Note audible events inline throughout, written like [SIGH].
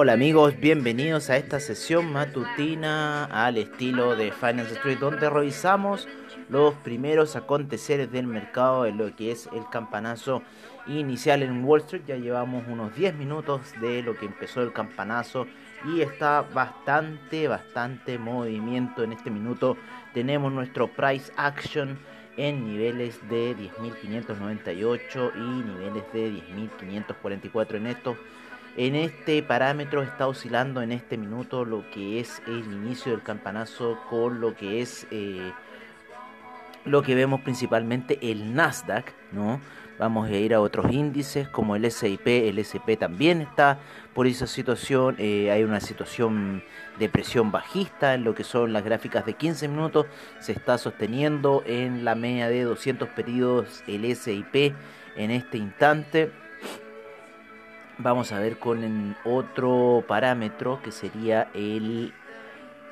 Hola amigos, bienvenidos a esta sesión matutina al estilo de Finance Street donde revisamos los primeros aconteceres del mercado en lo que es el campanazo inicial en Wall Street. Ya llevamos unos 10 minutos de lo que empezó el campanazo y está bastante, bastante movimiento en este minuto. Tenemos nuestro price action en niveles de 10.598 y niveles de 10.544 en estos en este parámetro está oscilando en este minuto lo que es el inicio del campanazo con lo que es eh, lo que vemos principalmente el Nasdaq, ¿no? Vamos a ir a otros índices como el S&P, el S&P también está por esa situación, eh, hay una situación de presión bajista en lo que son las gráficas de 15 minutos, se está sosteniendo en la media de 200 periodos el S&P en este instante. Vamos a ver con otro parámetro que sería el,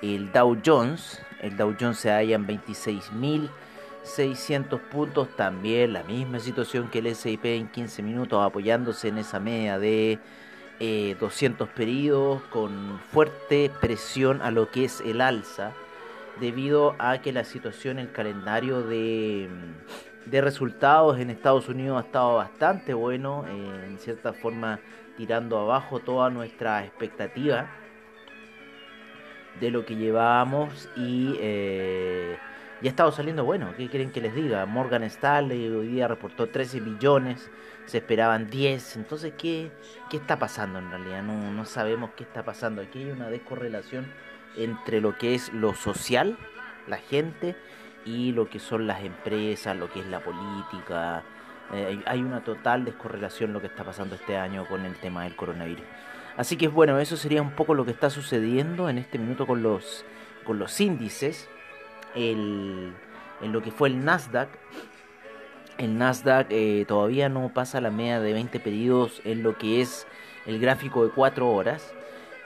el Dow Jones. El Dow Jones se halla en 26.600 puntos. También la misma situación que el S&P en 15 minutos apoyándose en esa media de eh, 200 periodos con fuerte presión a lo que es el alza debido a que la situación, el calendario de, de resultados en Estados Unidos ha estado bastante bueno, eh, en cierta forma tirando abajo toda nuestra expectativa de lo que llevábamos y eh, ya ha estado saliendo bueno. ¿Qué quieren que les diga? Morgan Stanley hoy día reportó 13 billones, se esperaban 10. Entonces, ¿qué, qué está pasando en realidad? No, no sabemos qué está pasando. Aquí hay una descorrelación entre lo que es lo social, la gente, y lo que son las empresas, lo que es la política. Eh, hay- una total descorrelación lo que está pasando este año con el tema del coronavirus. Así que bueno, eso sería un poco lo que está sucediendo en este minuto con los, con los índices. El, en lo que fue el Nasdaq. El Nasdaq eh, todavía no pasa la media de 20 pedidos en lo que es el gráfico de 4 horas.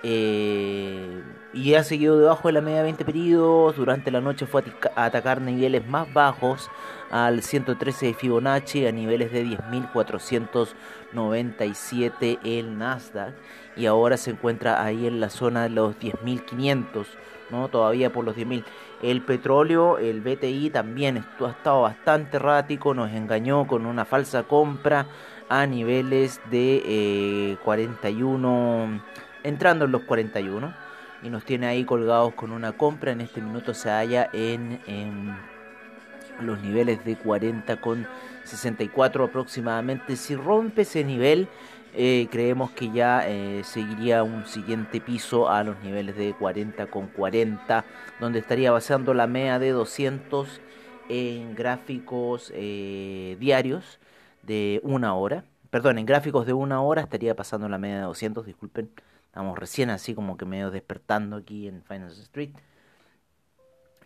Eh, y ha seguido debajo de la media de 20 periodos. Durante la noche fue a atacar niveles más bajos al 113 de Fibonacci, a niveles de 10.497 el Nasdaq. Y ahora se encuentra ahí en la zona de los 10.500, ¿no? Todavía por los 10.000. El petróleo, el BTI también ha estado bastante errático, nos engañó con una falsa compra a niveles de eh, 41 entrando en los 41 y nos tiene ahí colgados con una compra. En este minuto se halla en, los niveles de 40 con 64 aproximadamente. Si rompe ese nivel, eh, creemos que ya eh, seguiría un siguiente piso a los niveles de 40 con 40, donde estaría basando la media de 200 en gráficos eh, diarios de una hora. Perdón, en gráficos de una hora estaría pasando la media de 200, disculpen. Estamos recién así como que medio despertando aquí en Finance Street.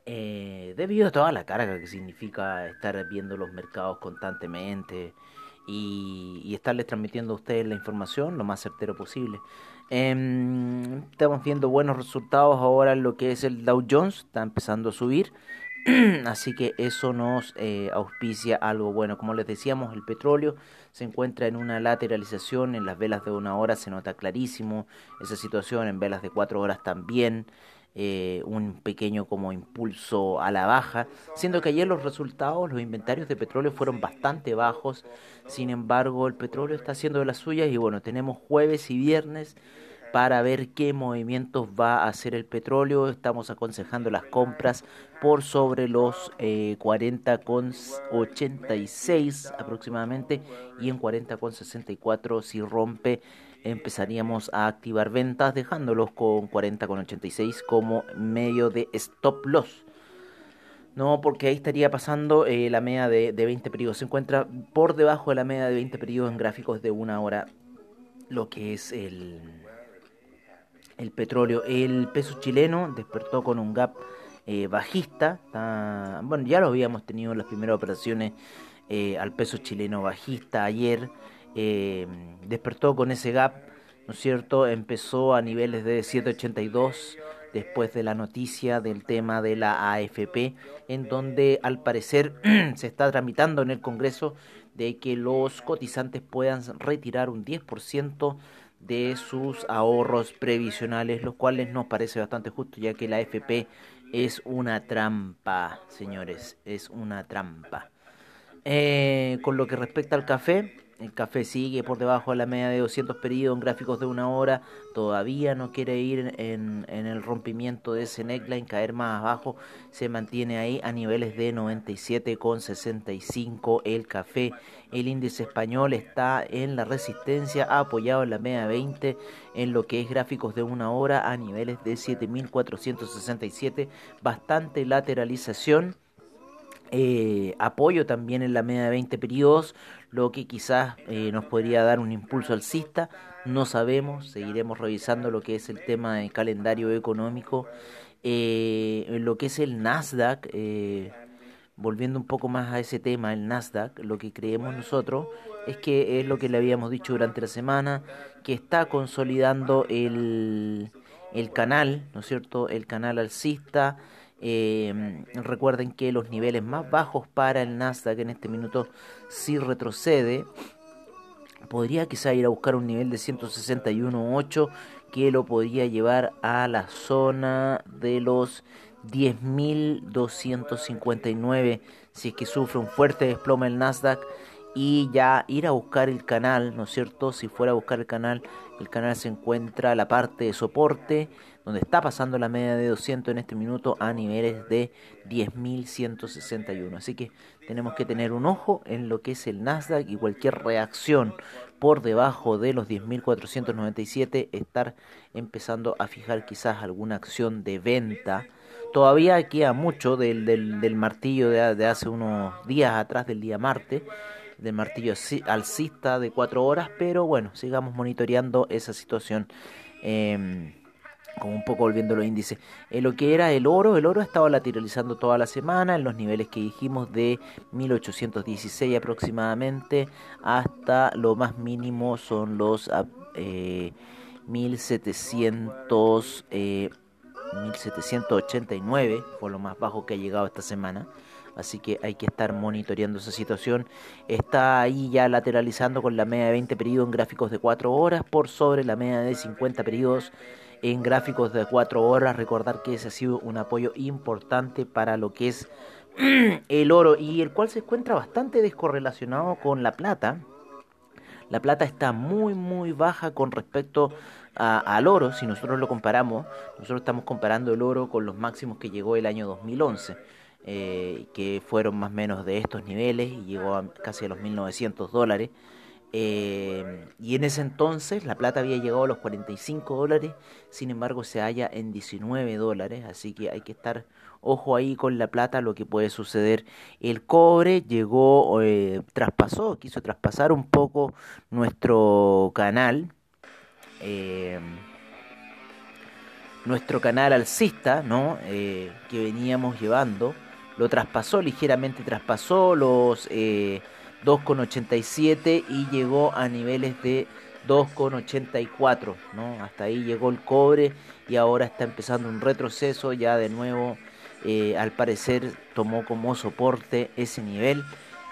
Eh, debido a toda la carga que significa estar viendo los mercados constantemente y, y estarles transmitiendo a ustedes la información lo más certero posible. Em, estamos viendo buenos resultados ahora en lo que es el Dow Jones, está empezando a subir. [CLEARS THROAT] Así que eso nos eh, auspicia algo bueno. Como les decíamos, el petróleo se encuentra en una lateralización. En las velas de una hora se nota clarísimo esa situación. En velas de cuatro horas también. eh, un pequeño como impulso a la baja. Siendo que ayer los resultados, los inventarios de petróleo fueron bastante bajos. Sin embargo, el petróleo está haciendo de las suyas. Y bueno, tenemos jueves y viernes para ver qué movimientos va a hacer el petróleo. Estamos aconsejando las compras por sobre los eh, 40,86 aproximadamente y en 40,64 si rompe empezaríamos a activar ventas dejándolos con 40,86 como medio de stop loss. No, porque ahí estaría pasando eh, la media de, de 20 periodos. Se encuentra por debajo de la media de 20 periodos en gráficos de una hora, lo que es el, el petróleo. El peso chileno despertó con un gap eh, bajista. bueno, ya lo habíamos tenido en las primeras operaciones eh, al peso chileno bajista ayer. Eh, despertó con ese gap, ¿no es cierto? Empezó a niveles de 782 después de la noticia del tema de la AFP, en donde al parecer [CLEARS THROAT] se está tramitando en el Congreso de que los cotizantes puedan retirar un 10% de sus ahorros previsionales, los cuales nos parece bastante justo, ya que la AFP es una trampa, señores, es una trampa. Eh, con lo que respecta al café, el café sigue por debajo de la media de 200 periodos en gráficos de una hora. Todavía no quiere ir en, en, el rompimiento de ese neckline, caer más abajo. Se mantiene ahí a niveles de 97,65 el café. El índice español está en la resistencia, apoyado en la media 20 en lo que es gráficos de una hora a niveles de 7.467. Bastante lateralización eh, apoyo también en la media de 20 periodos, lo que quizás eh, nos podría dar un impulso alcista, no sabemos, seguiremos revisando lo que es el tema del calendario económico, eh, lo que es el Nasdaq, eh, volviendo un poco más a ese tema, el Nasdaq, lo que creemos nosotros es que es lo que le habíamos dicho durante la semana, que está consolidando el, el canal, ¿no es cierto?, el canal alcista, eh, recuerden que los niveles más bajos para el Nasdaq en este minuto si retrocede. Podría quizá ir a buscar un nivel de 161.8 que lo podría llevar a la zona de los 10.259 si es que sufre un fuerte desplome el Nasdaq y ya ir a buscar el canal, ¿no es cierto? Si fuera a buscar el canal, el canal se encuentra la parte de soporte donde está pasando la media de 200 en este minuto a niveles de 10.161. Así que tenemos que tener un ojo en lo que es el Nasdaq y cualquier reacción por debajo de los 10.497 estar empezando a fijar quizás alguna acción de venta. Todavía queda mucho del, del, martillo de, hace unos días atrás, del día martes, del martillo alcista de 4 horas, pero bueno, sigamos monitoreando esa situación. Eh, como un poco volviendo los índices. Eh, lo que era el oro, el oro ha estado lateralizando toda la semana en los niveles que dijimos de 1816 aproximadamente hasta lo más mínimo son los eh, 1700, eh, 1789, fue lo más bajo que ha llegado esta semana. Así que hay que estar monitoreando esa situación. Está ahí ya lateralizando con la media de 20 periodos en gráficos de 4 horas por sobre la media de 50 periodos en gráficos de 4 horas. Recordar que ese ha sido un apoyo importante para lo que es [CLEARS THROAT] el oro y el cual se encuentra bastante descorrelacionado con la plata. La plata está muy muy baja con respecto al oro, si nosotros lo comparamos, nosotros estamos comparando el oro con los máximos que llegó el año 2011, eh, que fueron más o menos de estos niveles y llegó a casi a los 1900 dólares. Eh, y en ese entonces la plata había llegado a los 45 dólares, sin embargo se halla en 19 dólares, así que hay que estar ojo ahí con la plata, lo que puede suceder. El cobre llegó, eh, traspasó, quiso traspasar un poco nuestro canal. Eh, nuestro canal alcista, ¿no? que veníamos llevando, lo traspasó ligeramente, traspasó los 2,87 y llegó a niveles de 2,84, ¿no? Hasta ahí llegó el cobre y ahora está empezando un retroceso, ya de nuevo eh, al parecer tomó como soporte ese nivel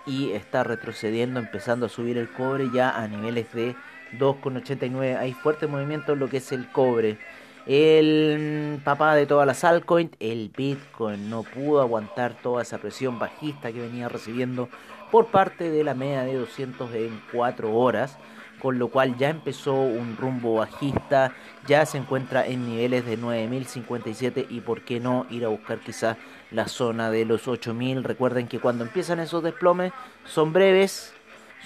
y está retrocediendo, empezando a subir el cobre ya a niveles de 2,89. Hay fuerte movimiento en lo que es el cobre. El papá de todas las altcoins, el Bitcoin, no pudo aguantar toda esa presión bajista que venía recibiendo por parte de la media de 200 en 4 horas, con lo cual ya empezó un rumbo bajista, ya se encuentra en niveles de 9057 y por qué no ir a buscar quizás la zona de los 8000. Recuerden que cuando empiezan esos desplomes son breves,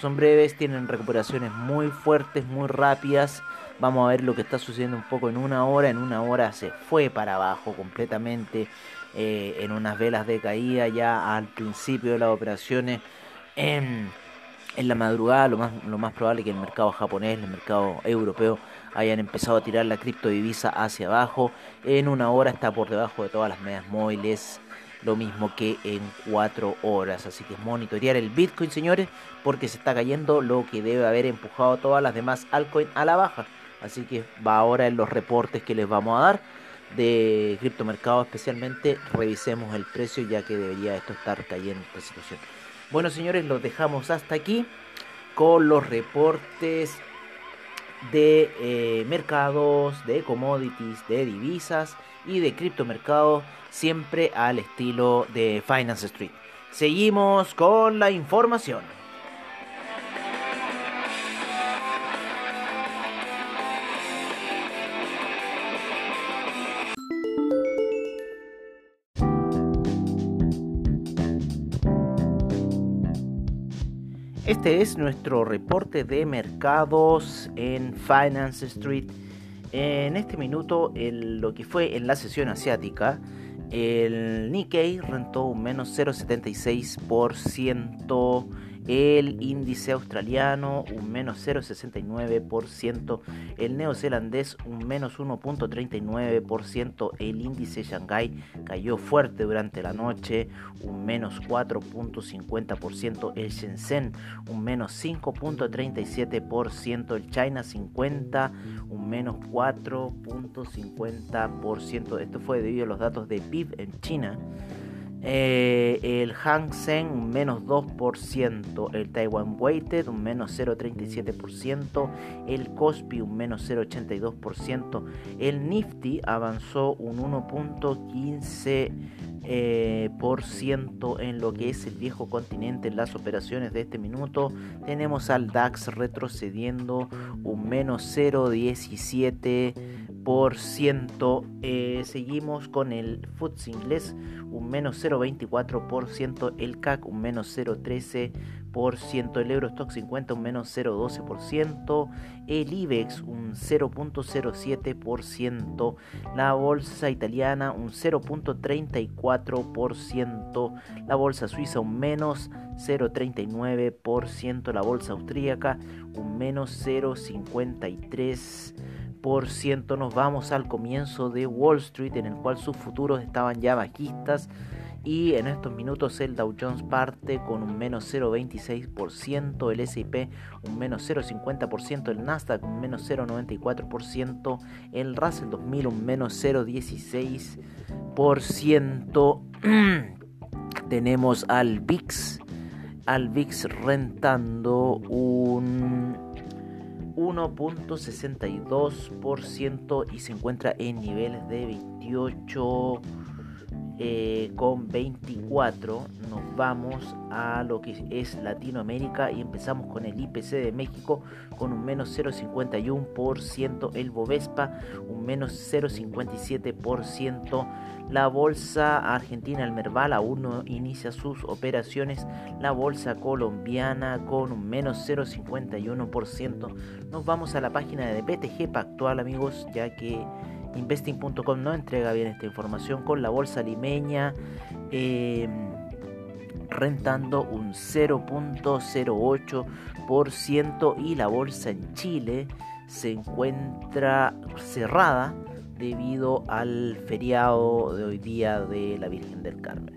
son breves, tienen recuperaciones muy fuertes, muy rápidas. Vamos a ver lo que está sucediendo un poco en una hora. En una hora se fue para abajo completamente. Eh, en unas velas de caída ya al principio de las operaciones en la madrugada lo más, lo más probable es que el mercado japonés, el mercado europeo hayan empezado a tirar la criptodivisa hacia abajo. En una hora está por debajo de todas las medias móviles, lo mismo que en cuatro horas. Así que monitorear el Bitcoin, señores, porque se está cayendo lo que debe haber empujado todas las demás altcoins a la baja. Así que va ahora en los reportes que les vamos a dar de criptomercado especialmente revisemos el precio ya que debería esto estar cayendo esta situación bueno señores los dejamos hasta aquí con los reportes de eh, mercados de commodities de divisas y de criptomercados siempre al estilo de Finance Street. Seguimos con la información Este es nuestro reporte de mercados en Finance Street. En este minuto, lo que fue en la sesión asiática, el Nikkei rentó un menos 0,76% el índice australiano un menos 0,69%, el neozelandés un menos 1,39%, el índice Shanghai cayó fuerte durante la noche, un menos 4,50%, el Shenzhen un menos 5,37%, el China 50 un menos 4,50%. Esto fue debido a los datos de PIB en China. Eh, el Hang Seng un menos 2%, el Taiwan Weighted un menos 0,37%, el Kospi un menos 0,82%, el Nifty avanzó un 1,15% eh, en lo que es el viejo continente en las operaciones de este minuto. Tenemos al DAX retrocediendo un menos 0,17%. Eh, seguimos con el FTSE inglés un menos 0,24%, el CAC un menos 0,13%, el Eurostock 50 un menos 0,12%, el IBEX un 0,07%, la bolsa italiana un 0,34%, la bolsa suiza un menos 0,39%, la bolsa austríaca un menos 0,53% nos vamos al comienzo de Wall Street en el cual sus futuros estaban ya bajistas y en estos minutos el Dow Jones parte con un menos 0,26%, el S&P un menos 0,50%, el Nasdaq un menos 0,94%, el Russell 2000 un menos 0,16%. [CLEARS THROAT] Tenemos al VIX, al VIX rentando un 1.62% y se encuentra en niveles de 28 eh, con 24 nos vamos a lo que es Latinoamérica y empezamos con el IPC de México con un menos 0,51%, el Bovespa un menos 0,57%, la bolsa argentina, el Merval, aún no inicia sus operaciones. La bolsa colombiana con un menos 0,51%. Nos vamos a la página de BTG Pactual, amigos, ya que investing.com no entrega bien esta información con la bolsa limeña. Em, rentando un 0.08% y la bolsa en Chile se encuentra cerrada debido al feriado de hoy día de la Virgen del Carmen.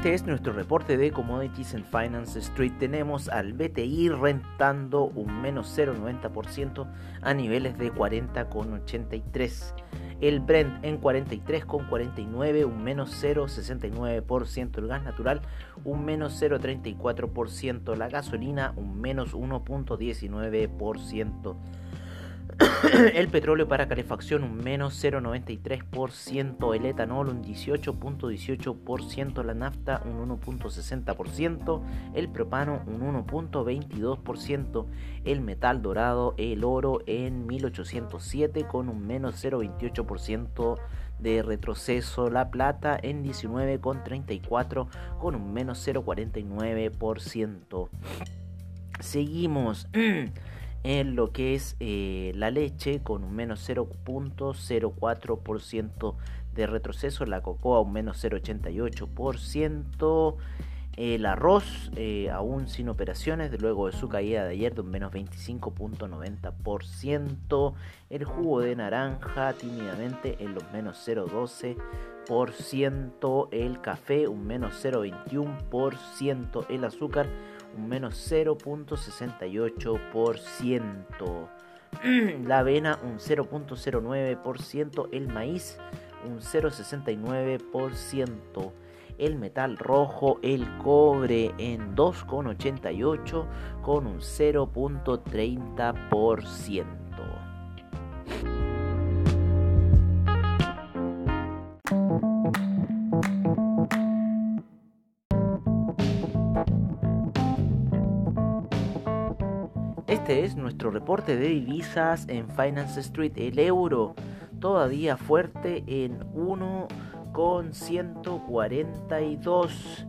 Este es nuestro reporte de Commodities and Finance Street. Tenemos al BTI rentando un menos 0,90% a niveles de 40,83%. El Brent en 43,49, un menos 0,69%. El gas natural, un menos 0,34%. La gasolina, un menos 1,19%. [COUGHS] el petróleo para calefacción un menos 0,93%, el etanol un 18.18%, la nafta un 1.60%, el propano un 1.22%, el metal dorado, el oro en 1807 con un menos 0.28% de retroceso. La plata en 19,34 con un menos 0,49%. Seguimos [COUGHS] en lo que es eh, la leche con un menos 0.04% de retroceso, la cocoa un menos 0.88%, el arroz eh, aún sin operaciones, luego de su caída de ayer de un menos 25.90%, el jugo de naranja tímidamente en los menos 0.12%, el café un menos 0.21%, el azúcar un menos 0.68%. [CLEARS THROAT] La avena un 0.09%, el maíz un 0.69%, el metal rojo, el cobre en 2.88 con un 0.30%. Este es nuestro reporte de divisas en Finance Street. El euro todavía fuerte en 1,142.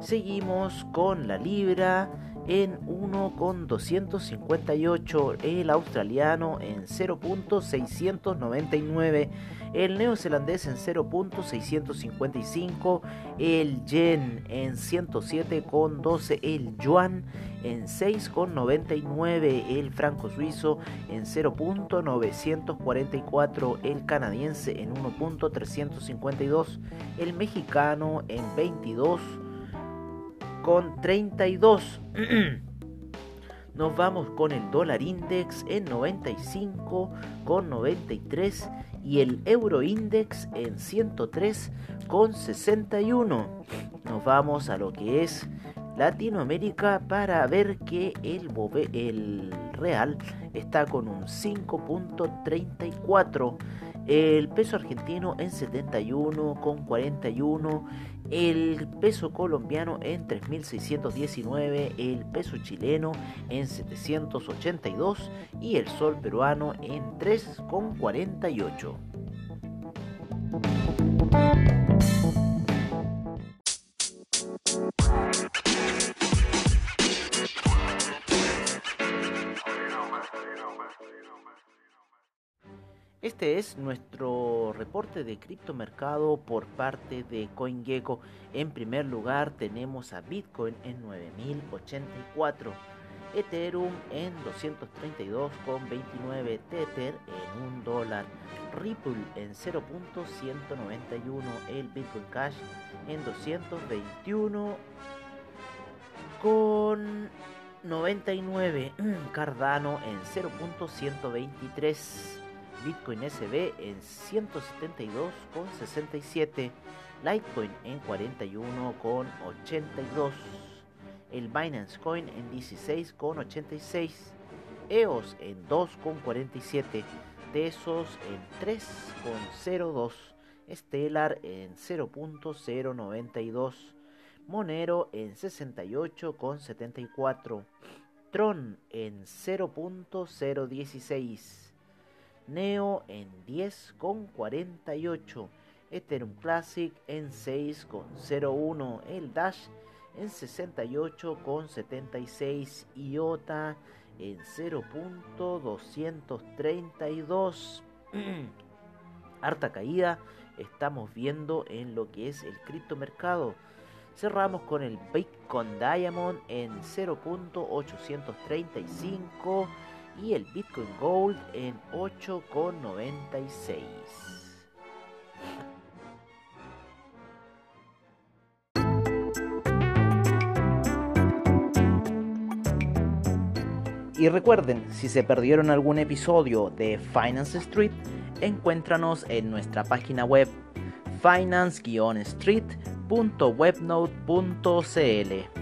Seguimos con la libra en 1,258, el australiano en 0.699, el neozelandés en 0.655, el yen en 107,12, el yuan en 6,99, el franco suizo en 0.944, el canadiense en 1.352, el mexicano en 22 con 32. [CLEARS THROAT] Nos vamos con el dólar index en 95 con 93 y el euro index en 103 con 61. Nos vamos a lo que es Latinoamérica para ver que el, el real está con un 5.34. El peso argentino en 71 con 41 el peso colombiano en 3.619, el peso chileno en 782 y el sol peruano en 3,48. Es nuestro reporte de criptomercado por parte de CoinGecko. En primer lugar tenemos a Bitcoin en 9084, Ethereum en 232,29, Tether en 1 dólar, Ripple en 0.191, el Bitcoin Cash en 221 con 99, [CLEARS THROAT] Cardano en 0.123. Bitcoin SB en 172,67, Litecoin en 41,82, el Binance Coin en 16,86, EOS en 2,47, Tesos en 3,02, Stellar en 0.092, Monero en 68,74, Tron en 0.016. Neo en 10,48, Ethereum Classic en 6,01, el Dash en 68,76, IOTA en 0.232. [CLEARS THROAT] Harta caída estamos viendo en lo que es el criptomercado. Cerramos con el Bitcoin Diamond en 0.835 y el Bitcoin Gold en 8,96. Y recuerden, si se perdieron algún episodio de Finance Street, encuéntranos en nuestra página web finance-street.webnode.cl